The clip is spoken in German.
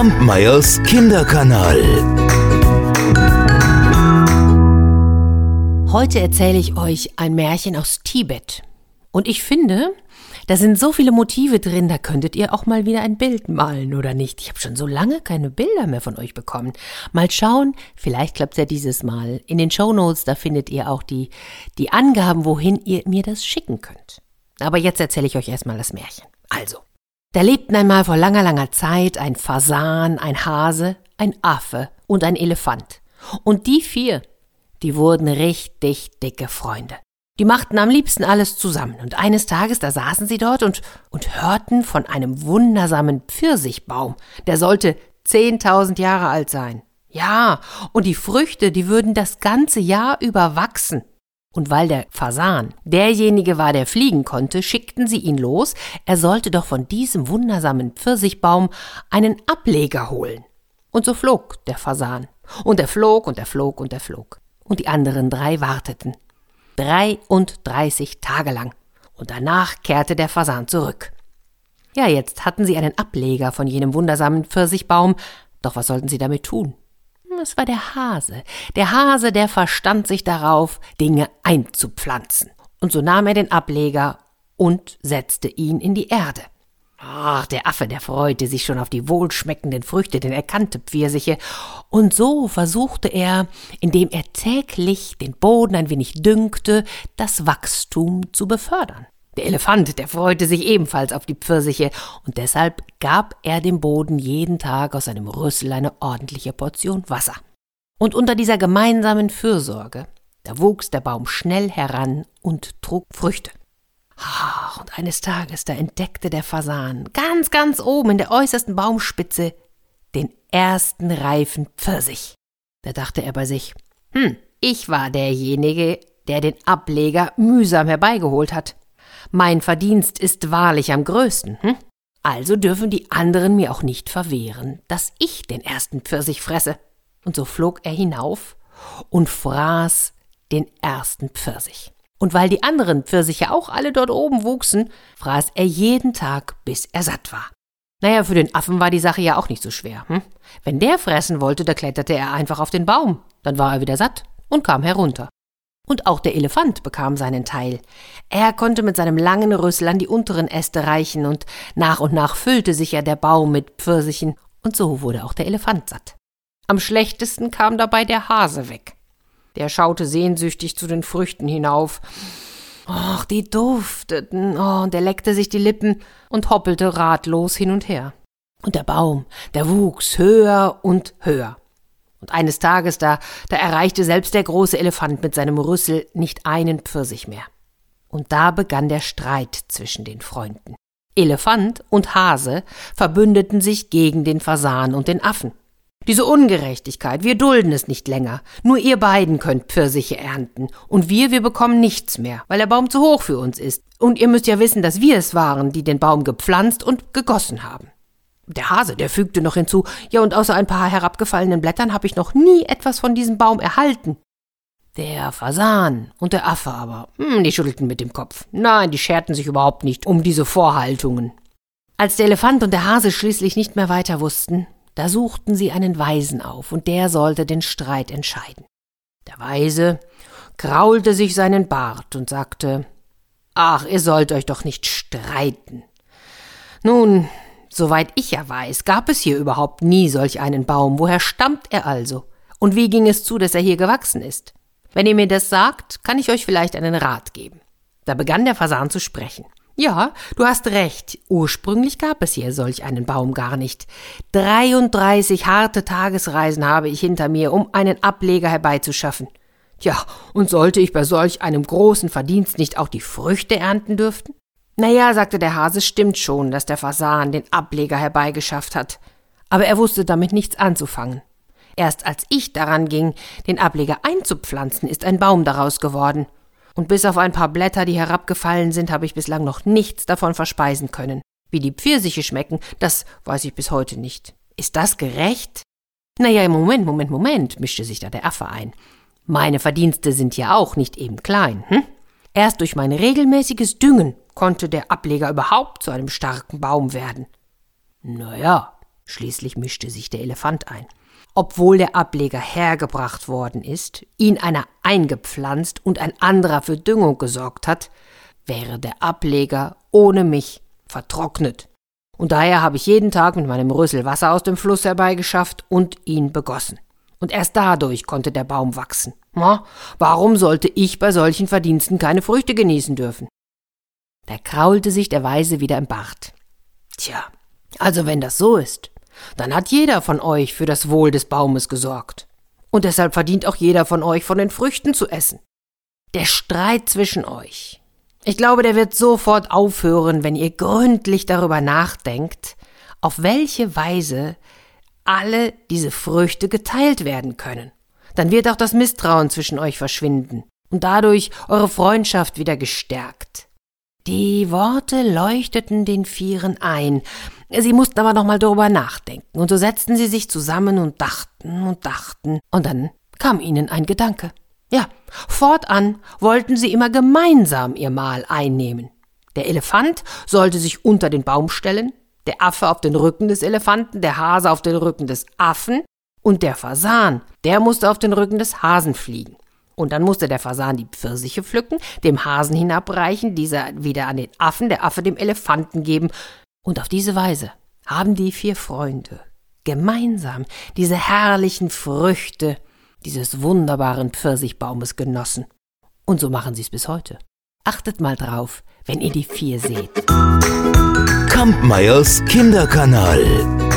Kampmeyers Kinderkanal. Heute erzähle ich euch ein Märchen aus Tibet. Und ich finde, da sind so viele Motive drin, da könntet ihr auch mal wieder ein Bild malen, oder nicht? Ich habe schon so lange keine Bilder mehr von euch bekommen. Mal schauen, vielleicht klappt es ja dieses Mal. In den Show Notes, da findet ihr auch die, die Angaben, wohin ihr mir das schicken könnt. Aber jetzt erzähle ich euch erstmal das Märchen. Also, da lebten einmal vor langer, langer Zeit ein Fasan, ein Hase, ein Affe und ein Elefant. Und die vier, die wurden richtig dicke Freunde. Die machten am liebsten alles zusammen. Und eines Tages, da saßen sie dort und, und hörten von einem wundersamen Pfirsichbaum. Der sollte zehntausend Jahre alt sein. Ja, und die Früchte, die würden das ganze Jahr über wachsen. Und weil der Fasan derjenige war, der fliegen konnte, schickten sie ihn los, er sollte doch von diesem wundersamen Pfirsichbaum einen Ableger holen. Und so flog der Fasan. Und er flog und er flog und er flog. Und die anderen drei warteten. 33 Tage lang. Und danach kehrte der Fasan zurück. Ja, jetzt hatten sie einen Ableger von jenem wundersamen Pfirsichbaum, doch was sollten sie damit tun? Es war der Hase. Der Hase, der verstand sich darauf, Dinge einzupflanzen. Und so nahm er den Ableger und setzte ihn in die Erde. Ach, der Affe, der freute sich schon auf die wohlschmeckenden Früchte, denn er kannte Pfirsiche. Und so versuchte er, indem er täglich den Boden ein wenig düngte, das Wachstum zu befördern. Der Elefant, der freute sich ebenfalls auf die Pfirsiche, und deshalb gab er dem Boden jeden Tag aus seinem Rüssel eine ordentliche Portion Wasser. Und unter dieser gemeinsamen Fürsorge, da wuchs der Baum schnell heran und trug Früchte. Und eines Tages, da entdeckte der Fasan ganz, ganz oben in der äußersten Baumspitze den ersten reifen Pfirsich. Da dachte er bei sich, hm, ich war derjenige, der den Ableger mühsam herbeigeholt hat. Mein Verdienst ist wahrlich am größten, hm? Also dürfen die anderen mir auch nicht verwehren, dass ich den ersten Pfirsich fresse. Und so flog er hinauf und fraß den ersten Pfirsich. Und weil die anderen Pfirsiche auch alle dort oben wuchsen, fraß er jeden Tag, bis er satt war. Naja, für den Affen war die Sache ja auch nicht so schwer. Hm? Wenn der fressen wollte, da kletterte er einfach auf den Baum. Dann war er wieder satt und kam herunter. Und auch der Elefant bekam seinen Teil. Er konnte mit seinem langen Rüssel an die unteren Äste reichen, und nach und nach füllte sich ja der Baum mit Pfirsichen, und so wurde auch der Elefant satt. Am schlechtesten kam dabei der Hase weg. Der schaute sehnsüchtig zu den Früchten hinauf. Och, die dufteten, oh, und er leckte sich die Lippen und hoppelte ratlos hin und her. Und der Baum, der wuchs höher und höher. Und eines Tages, da, da erreichte selbst der große Elefant mit seinem Rüssel nicht einen Pfirsich mehr. Und da begann der Streit zwischen den Freunden. Elefant und Hase verbündeten sich gegen den Fasan und den Affen. Diese Ungerechtigkeit, wir dulden es nicht länger. Nur ihr beiden könnt Pfirsiche ernten. Und wir, wir bekommen nichts mehr, weil der Baum zu hoch für uns ist. Und ihr müsst ja wissen, dass wir es waren, die den Baum gepflanzt und gegossen haben. Der Hase, der fügte noch hinzu, ja, und außer ein paar herabgefallenen Blättern habe ich noch nie etwas von diesem Baum erhalten. Der Fasan und der Affe aber, hm, die schüttelten mit dem Kopf. Nein, die scherten sich überhaupt nicht um diese Vorhaltungen. Als der Elefant und der Hase schließlich nicht mehr weiter wussten, da suchten sie einen Weisen auf, und der sollte den Streit entscheiden. Der Weise kraulte sich seinen Bart und sagte Ach, ihr sollt euch doch nicht streiten. Nun, Soweit ich ja weiß, gab es hier überhaupt nie solch einen Baum. Woher stammt er also? Und wie ging es zu, dass er hier gewachsen ist? Wenn ihr mir das sagt, kann ich euch vielleicht einen Rat geben. Da begann der Fasan zu sprechen. Ja, du hast recht. Ursprünglich gab es hier solch einen Baum gar nicht. 33 harte Tagesreisen habe ich hinter mir, um einen Ableger herbeizuschaffen. Ja, und sollte ich bei solch einem großen Verdienst nicht auch die Früchte ernten dürften? Naja, sagte der Hase, stimmt schon, dass der Fasan den Ableger herbeigeschafft hat. Aber er wusste damit nichts anzufangen. Erst als ich daran ging, den Ableger einzupflanzen, ist ein Baum daraus geworden. Und bis auf ein paar Blätter, die herabgefallen sind, habe ich bislang noch nichts davon verspeisen können. Wie die Pfirsiche schmecken, das weiß ich bis heute nicht. Ist das gerecht? Naja, Moment, Moment, Moment, mischte sich da der Affe ein. Meine Verdienste sind ja auch nicht eben klein, hm? Erst durch mein regelmäßiges Düngen konnte der Ableger überhaupt zu einem starken Baum werden. Naja, Schließlich mischte sich der Elefant ein. Obwohl der Ableger hergebracht worden ist, ihn einer eingepflanzt und ein anderer für Düngung gesorgt hat, wäre der Ableger ohne mich vertrocknet. Und daher habe ich jeden Tag mit meinem Rüssel Wasser aus dem Fluss herbeigeschafft und ihn begossen. Und erst dadurch konnte der Baum wachsen. Na, warum sollte ich bei solchen Verdiensten keine Früchte genießen dürfen? Da kraulte sich der Weise wieder im Bart. Tja, also wenn das so ist, dann hat jeder von euch für das Wohl des Baumes gesorgt. Und deshalb verdient auch jeder von euch von den Früchten zu essen. Der Streit zwischen euch. Ich glaube, der wird sofort aufhören, wenn ihr gründlich darüber nachdenkt, auf welche Weise alle diese Früchte geteilt werden können. Dann wird auch das Misstrauen zwischen euch verschwinden und dadurch eure Freundschaft wieder gestärkt. Die Worte leuchteten den Vieren ein, Sie mussten aber noch mal darüber nachdenken, und so setzten sie sich zusammen und dachten und dachten, und dann kam ihnen ein Gedanke. Ja, fortan wollten sie immer gemeinsam ihr Mahl einnehmen. Der Elefant sollte sich unter den Baum stellen, der Affe auf den Rücken des Elefanten, der Hase auf den Rücken des Affen und der Fasan, der musste auf den Rücken des Hasen fliegen. Und dann musste der Fasan die Pfirsiche pflücken, dem Hasen hinabreichen, dieser wieder an den Affen, der Affe dem Elefanten geben, und auf diese Weise haben die vier Freunde gemeinsam diese herrlichen Früchte dieses wunderbaren Pfirsichbaumes genossen. Und so machen sie es bis heute. Achtet mal drauf, wenn ihr die vier seht. Kampmeyers Kinderkanal.